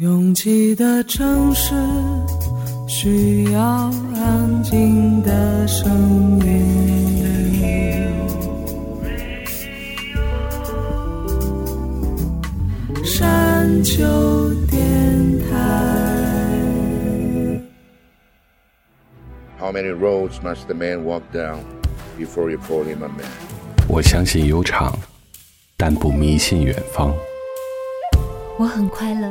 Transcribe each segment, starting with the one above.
拥挤的城市需要安静的声音。山丘电台。How many roads must the man walk down before you call him a man? 我相信悠长，但不迷信远方。我很快乐，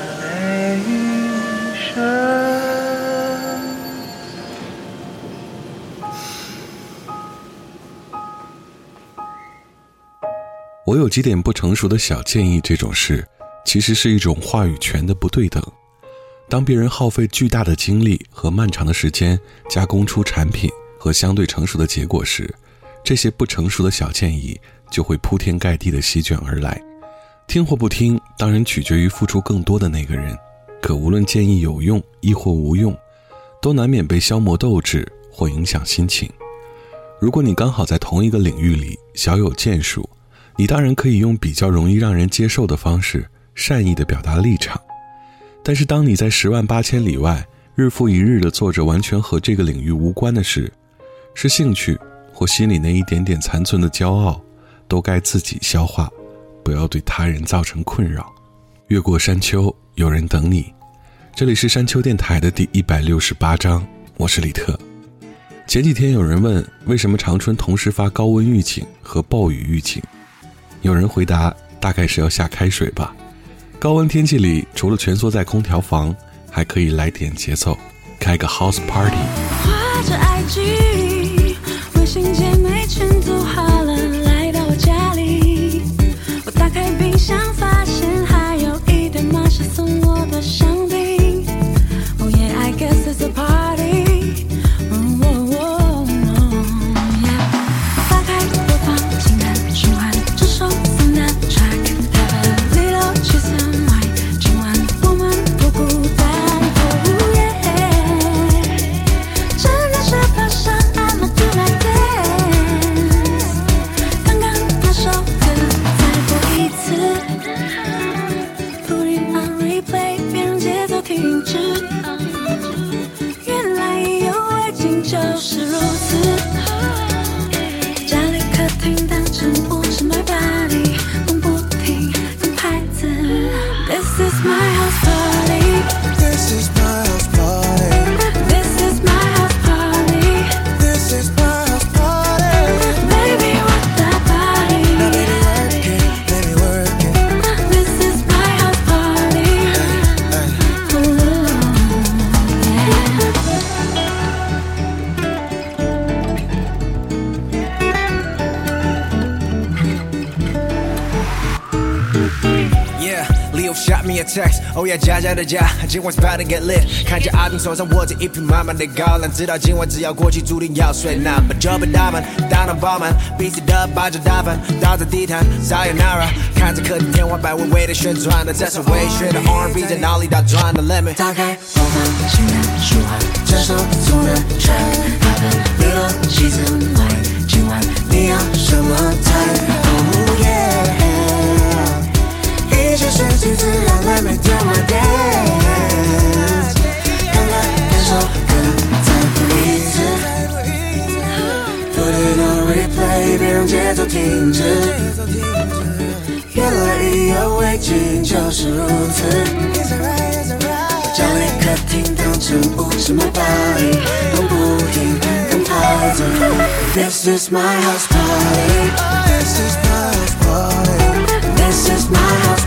我有几点不成熟的小建议，这种事其实是一种话语权的不对等。当别人耗费巨大的精力和漫长的时间加工出产品和相对成熟的结果时，这些不成熟的小建议就会铺天盖地的席卷而来。听或不听，当然取决于付出更多的那个人。可无论建议有用亦或无用，都难免被消磨斗志或影响心情。如果你刚好在同一个领域里小有建树，你当然可以用比较容易让人接受的方式，善意的表达立场。但是，当你在十万八千里外，日复一日的做着完全和这个领域无关的事，是兴趣或心里那一点点残存的骄傲，都该自己消化，不要对他人造成困扰。越过山丘，有人等你。这里是山丘电台的第一百六十八章，我是李特。前几天有人问，为什么长春同时发高温预警和暴雨预警？有人回答，大概是要下开水吧。高温天气里，除了蜷缩在空调房，还可以来点节奏，开个 house party。着 IG，微信姐妹群 text. Oh yeah，家家的家，今晚 about to get lit。看见阿斌手上握着一瓶满满的高粱，知道今晚只要过去，注定要睡。那么就被大门大脑爆满，彼此的把着大饭，倒在地毯，Sayonara。看着客厅天花板微微的旋转的，这首微醺的 R&B 在脑里打转的 Let me 打开播放清单，循环这首送的 track。八分六六七次 Y，今晚你要什么菜一切顺其自然，Let me do my dance。刚刚那首歌再播一次，Put it on replay，别让节奏停止。原来意犹未尽就是如此。将每客厅当成不什么巴黎，动不停跟拍子。This is my house party. This is my house party. This is my house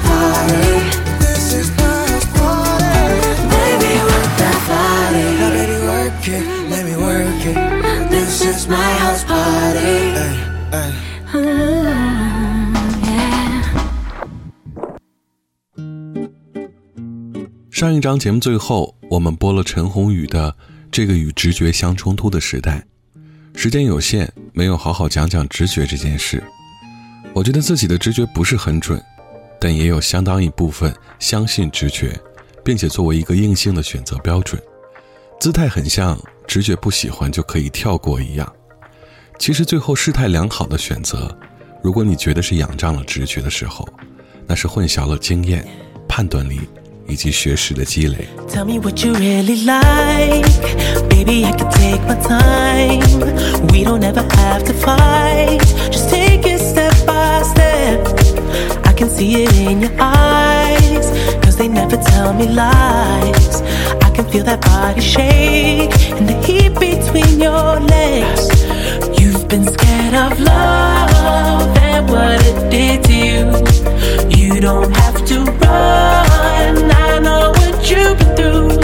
上一章节目最后，我们播了陈鸿宇的《这个与直觉相冲突的时代》，时间有限，没有好好讲讲直觉这件事。我觉得自己的直觉不是很准，但也有相当一部分相信直觉，并且作为一个硬性的选择标准。姿态很像直觉不喜欢就可以跳过一样。其实最后事态良好的选择，如果你觉得是仰仗了直觉的时候，那是混淆了经验、判断力。以及学识的积累。Tell me what you really like. Baby, I can take my time. We don't ever have to fight. Just take it can see it in your eyes. Cause they never tell me lies. I can feel that body shake and the heat between your legs. You've been scared of love and what it did to you. You don't have to run. I know what you've been through.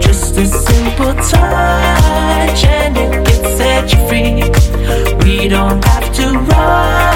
Just a simple touch and it can set you free. We don't have to rush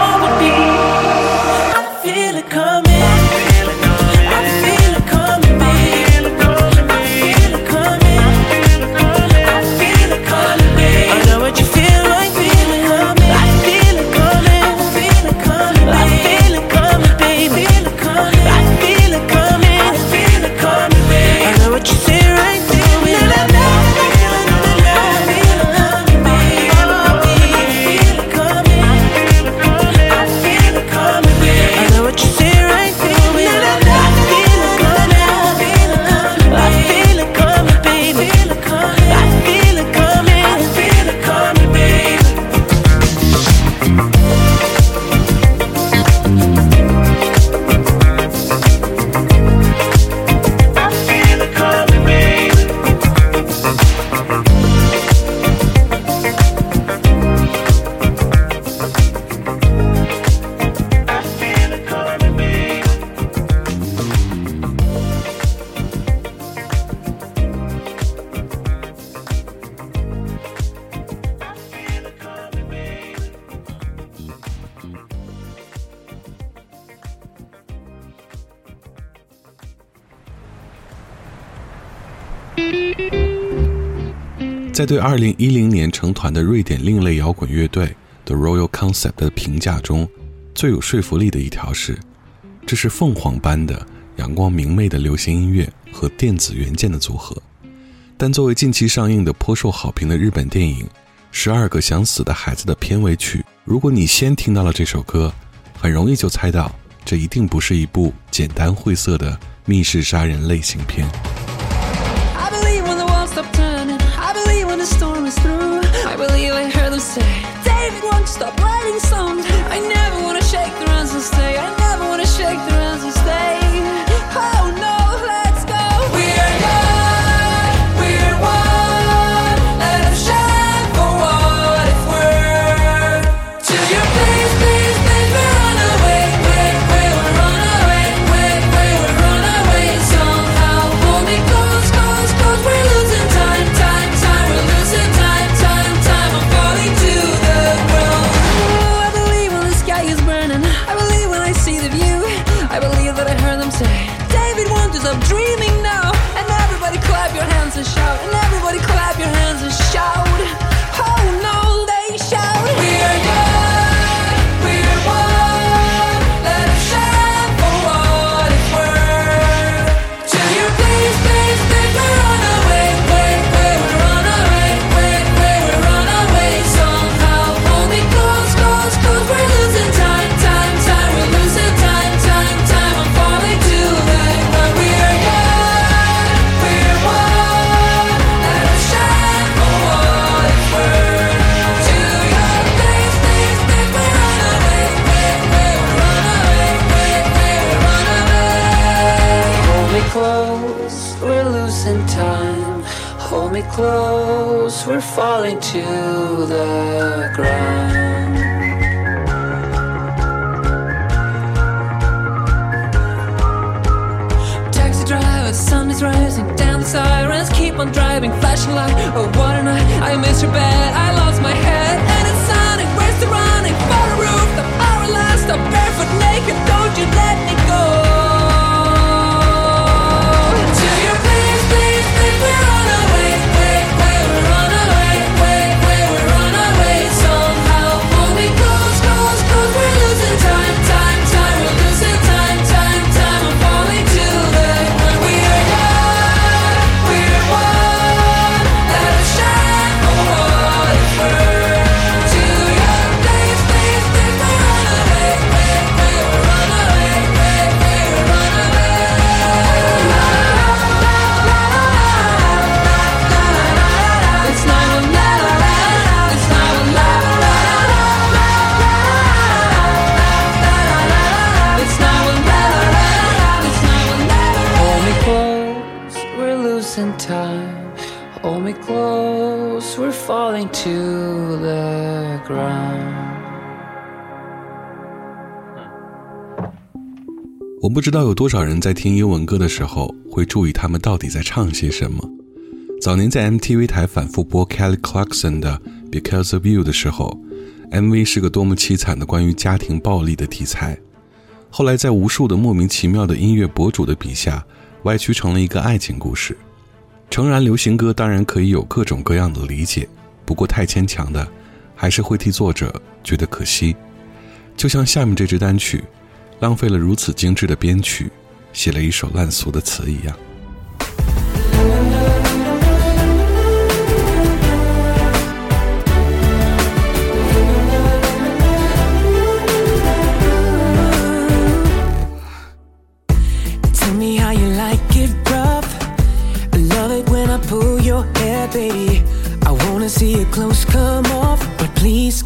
在对2010年成团的瑞典另类摇滚乐队 The Royal Concept 的评价中，最有说服力的一条是：这是凤凰般的阳光明媚的流行音乐和电子元件的组合。但作为近期上映的颇受好评的日本电影《十二个想死的孩子》的片尾曲，如果你先听到了这首歌，很容易就猜到这一定不是一部简单晦涩的密室杀人类型片。Stop writing songs? I never wanna shake the hands and stay. I never wanna shake the 知道有多少人在听英文歌的时候会注意他们到底在唱些什么。早年在 MTV 台反复播 Kelly Clarkson 的《Because of You》的时候，MV 是个多么凄惨的关于家庭暴力的题材。后来在无数的莫名其妙的音乐博主的笔下，歪曲成了一个爱情故事。诚然，流行歌当然可以有各种各样的理解，不过太牵强的，还是会替作者觉得可惜。就像下面这支单曲，浪费了如此精致的编曲，写了一首烂俗的词一样。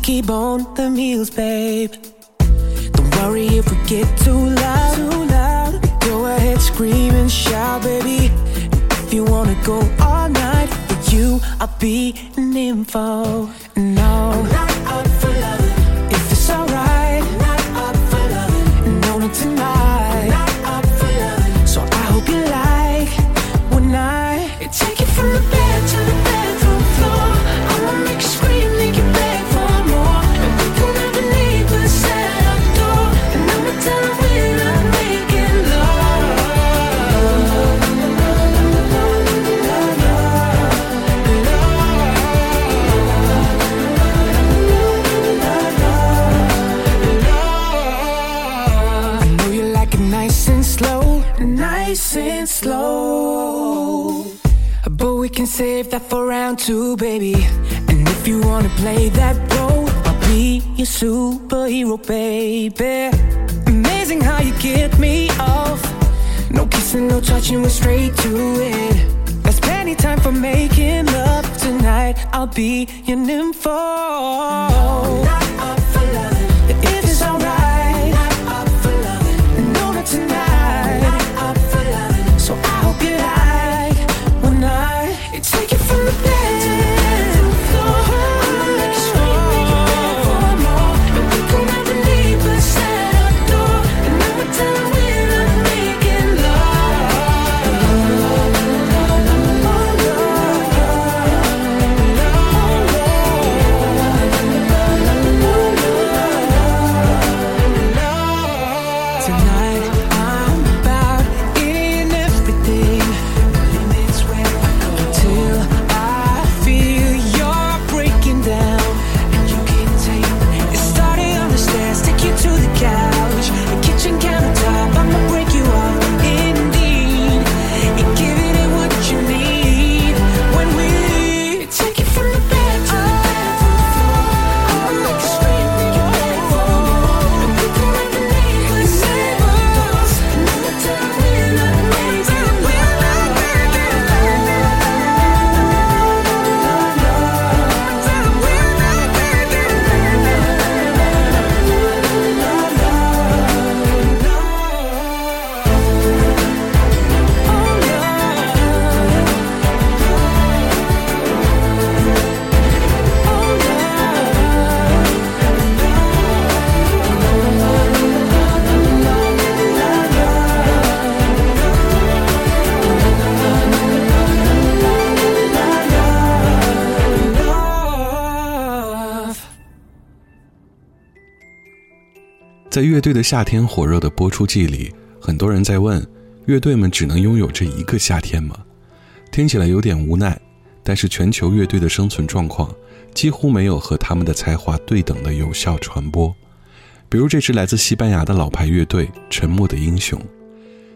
Keep on the meals, babe. Worry if we get too loud, too loud. Go ahead, scream and shout, baby. If you wanna go all night with you, I'll be an info. No, that for round two, baby. And if you wanna play that role, I'll be your superhero, baby. Amazing how you get me off. No kissing, no touching, we're straight to it. There's plenty time for making love tonight. I'll be your nympho. 在乐队的夏天火热的播出季里，很多人在问：乐队们只能拥有这一个夏天吗？听起来有点无奈，但是全球乐队的生存状况几乎没有和他们的才华对等的有效传播。比如这支来自西班牙的老牌乐队《沉默的英雄》。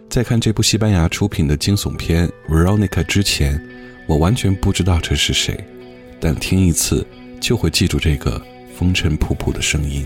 在看这部西班牙出品的惊悚片《Veronica》之前，我完全不知道这是谁，但听一次就会记住这个风尘仆仆的声音。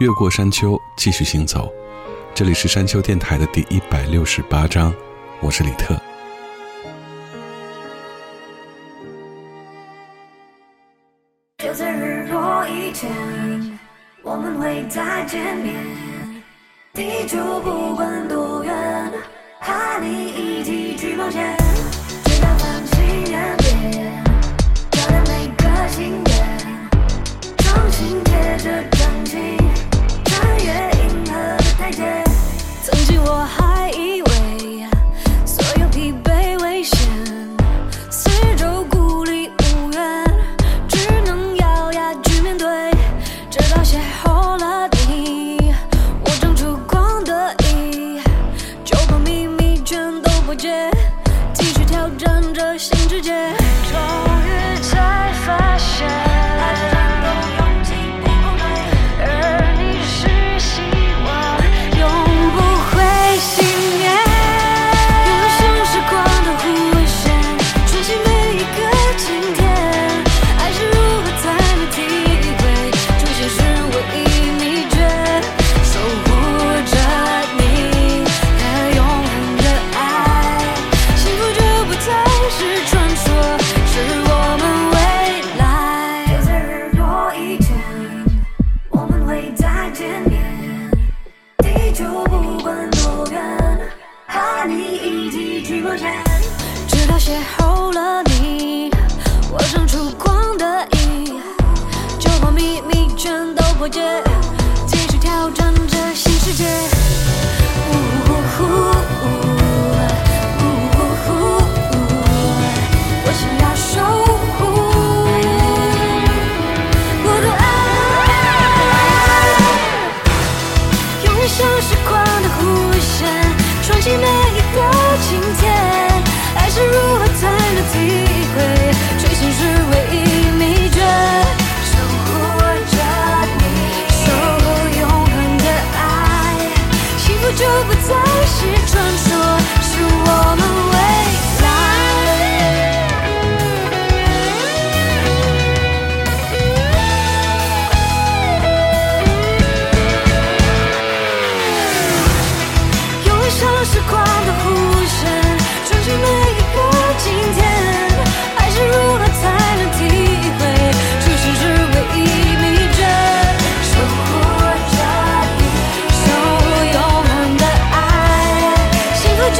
越过山丘，继续行走。这里是山丘电台的第一百六十八章，我是李特。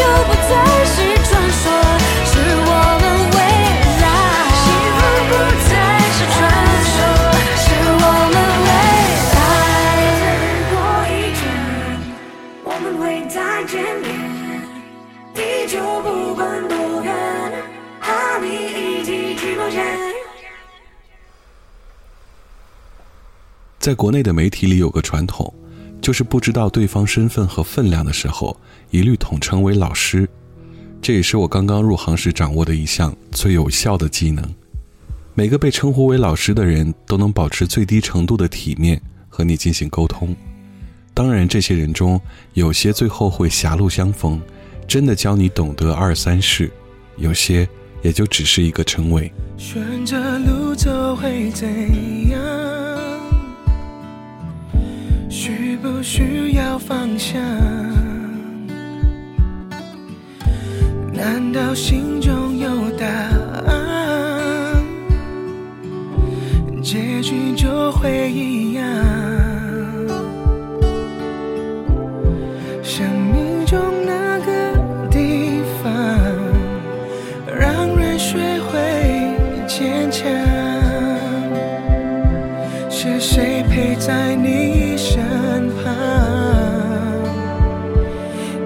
就不再是传说是我们未来。我们在国内的媒体里有个传统就是不知道对方身份和分量的时候，一律统称为老师。这也是我刚刚入行时掌握的一项最有效的技能。每个被称呼为老师的人都能保持最低程度的体面和你进行沟通。当然，这些人中有些最后会狭路相逢，真的教你懂得二三事；有些也就只是一个称谓。选择路走会怎需不需要方向？难道心中有答案？结局就会一样。生命中那身旁，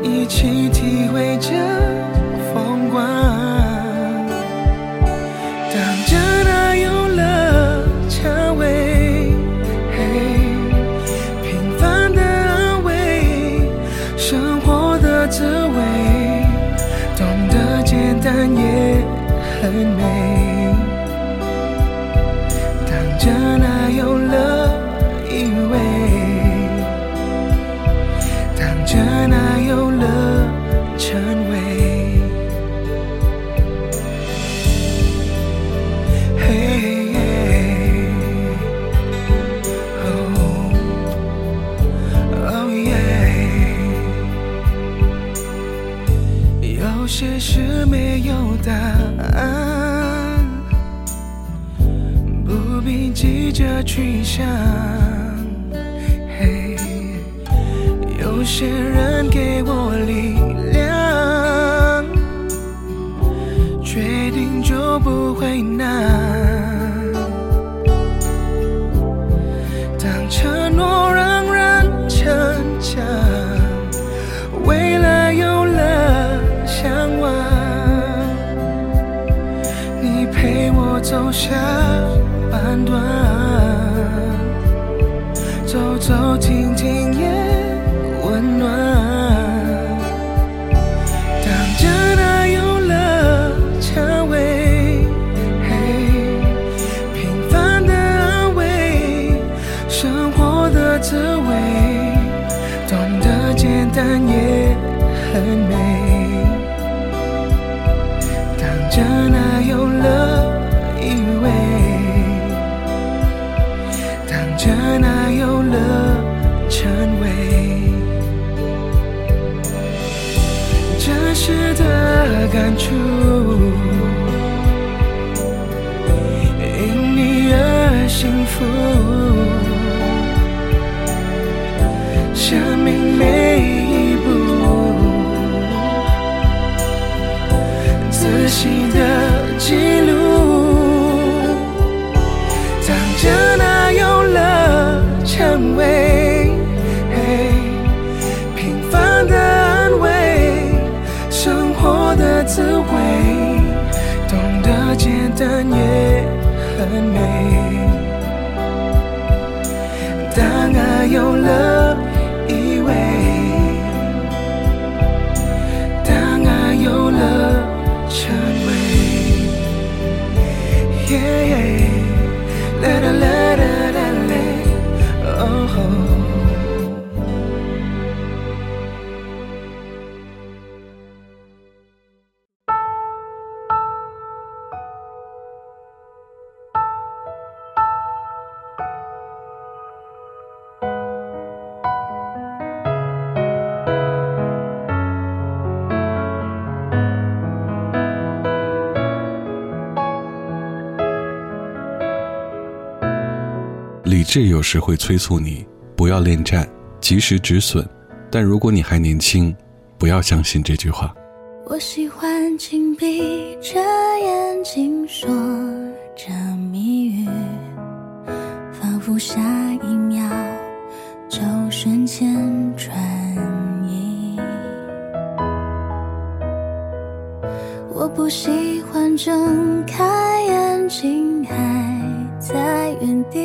一起体会这风光？想。嘿，有些人给我力量，决定就不会难。当承诺让人逞强，未来有了向往。你陪我走下半段，走进但也很美。理智有时会催促你不要恋战，及时止损。但如果你还年轻，不要相信这句话。我喜欢紧闭着眼睛说着谜语，仿佛下一秒就瞬间转移。我不喜欢睁开眼眼睛还在原地，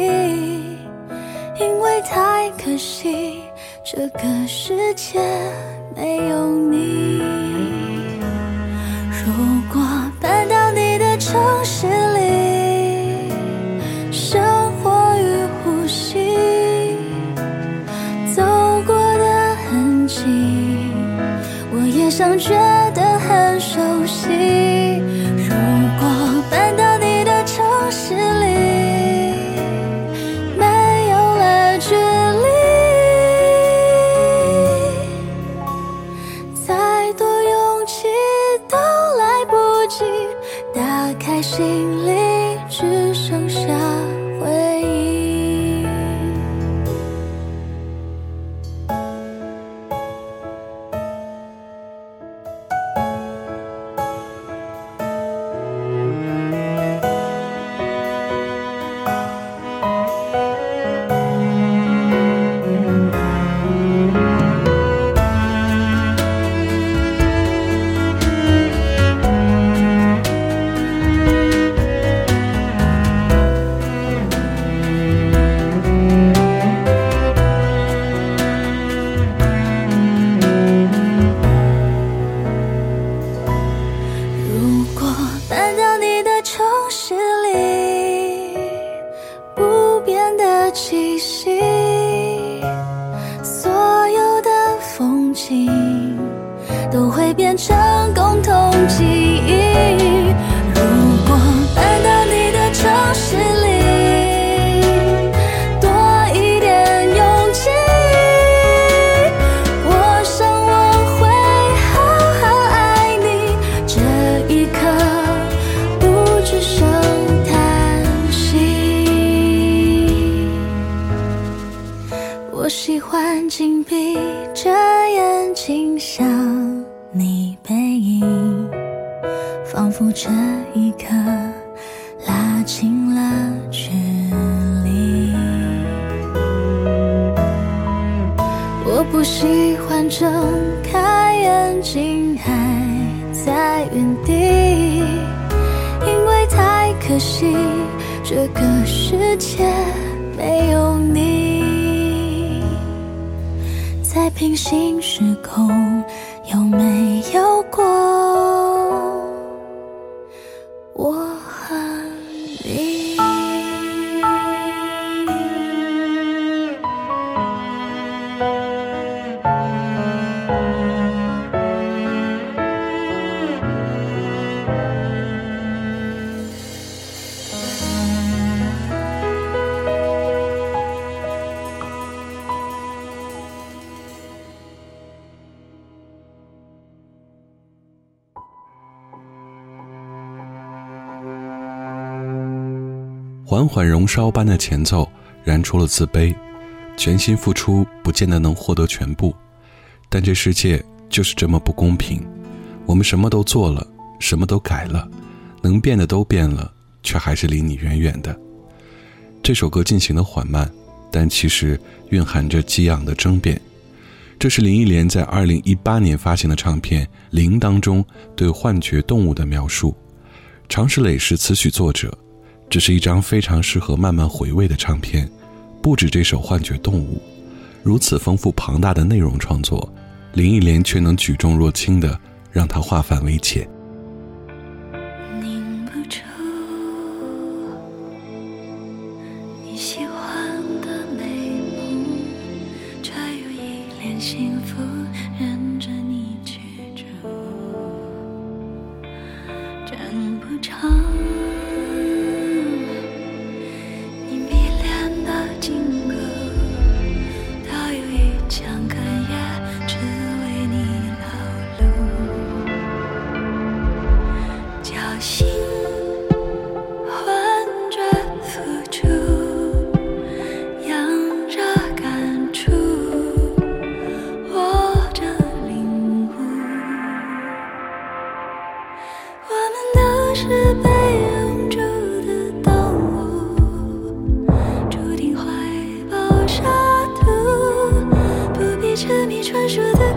因为太可惜，这个世界没有你。如果搬到你的城市里，生活与呼吸，走过的痕迹，我也想觉得很熟悉。如果搬到你的城市里，缓缓燃烧般的前奏燃出了自卑，全心付出不见得能获得全部，但这世界就是这么不公平。我们什么都做了，什么都改了，能变的都变了，却还是离你远远的。这首歌进行的缓慢，但其实蕴含着激昂的争辩。这是林忆莲在二零一八年发行的唱片《零》当中对幻觉动物的描述。常石磊是词曲作者。这是一张非常适合慢慢回味的唱片，不止这首《幻觉动物》，如此丰富庞大的内容创作，林忆莲却能举重若轻的让它化繁为简。是被拥住的动物，注定怀抱沙土，不必沉迷传说的。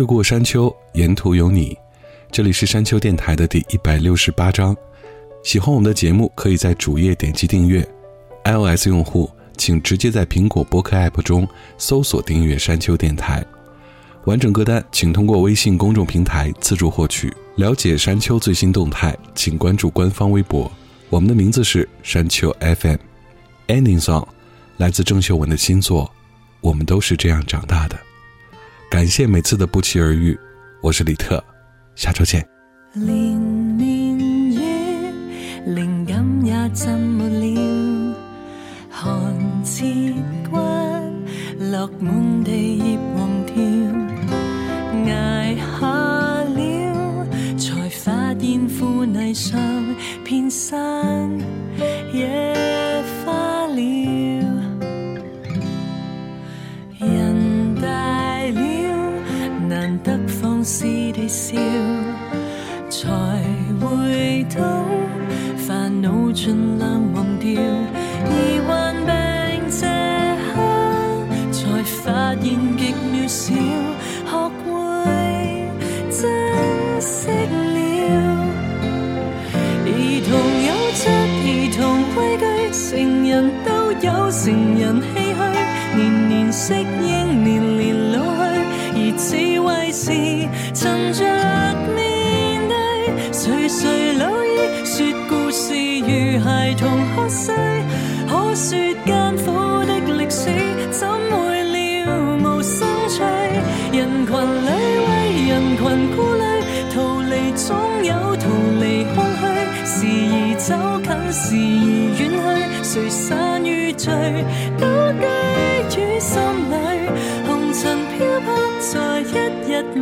越过山丘沿途有你。这里是山丘电台的第一百六十八章。喜欢我们的节目可以在主页点击订阅。ios 用户请直接在苹果播客 app 中搜索订阅山丘电台。完整歌单请通过微信公众平台自助获取。了解山丘最新动态请关注官方微博。我们的名字是山丘 fm ending song 来自郑秀文的新作我们都是这样长大的。感谢每次的不期而遇我是李特下周见。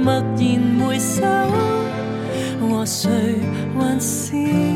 默然回首和谁还是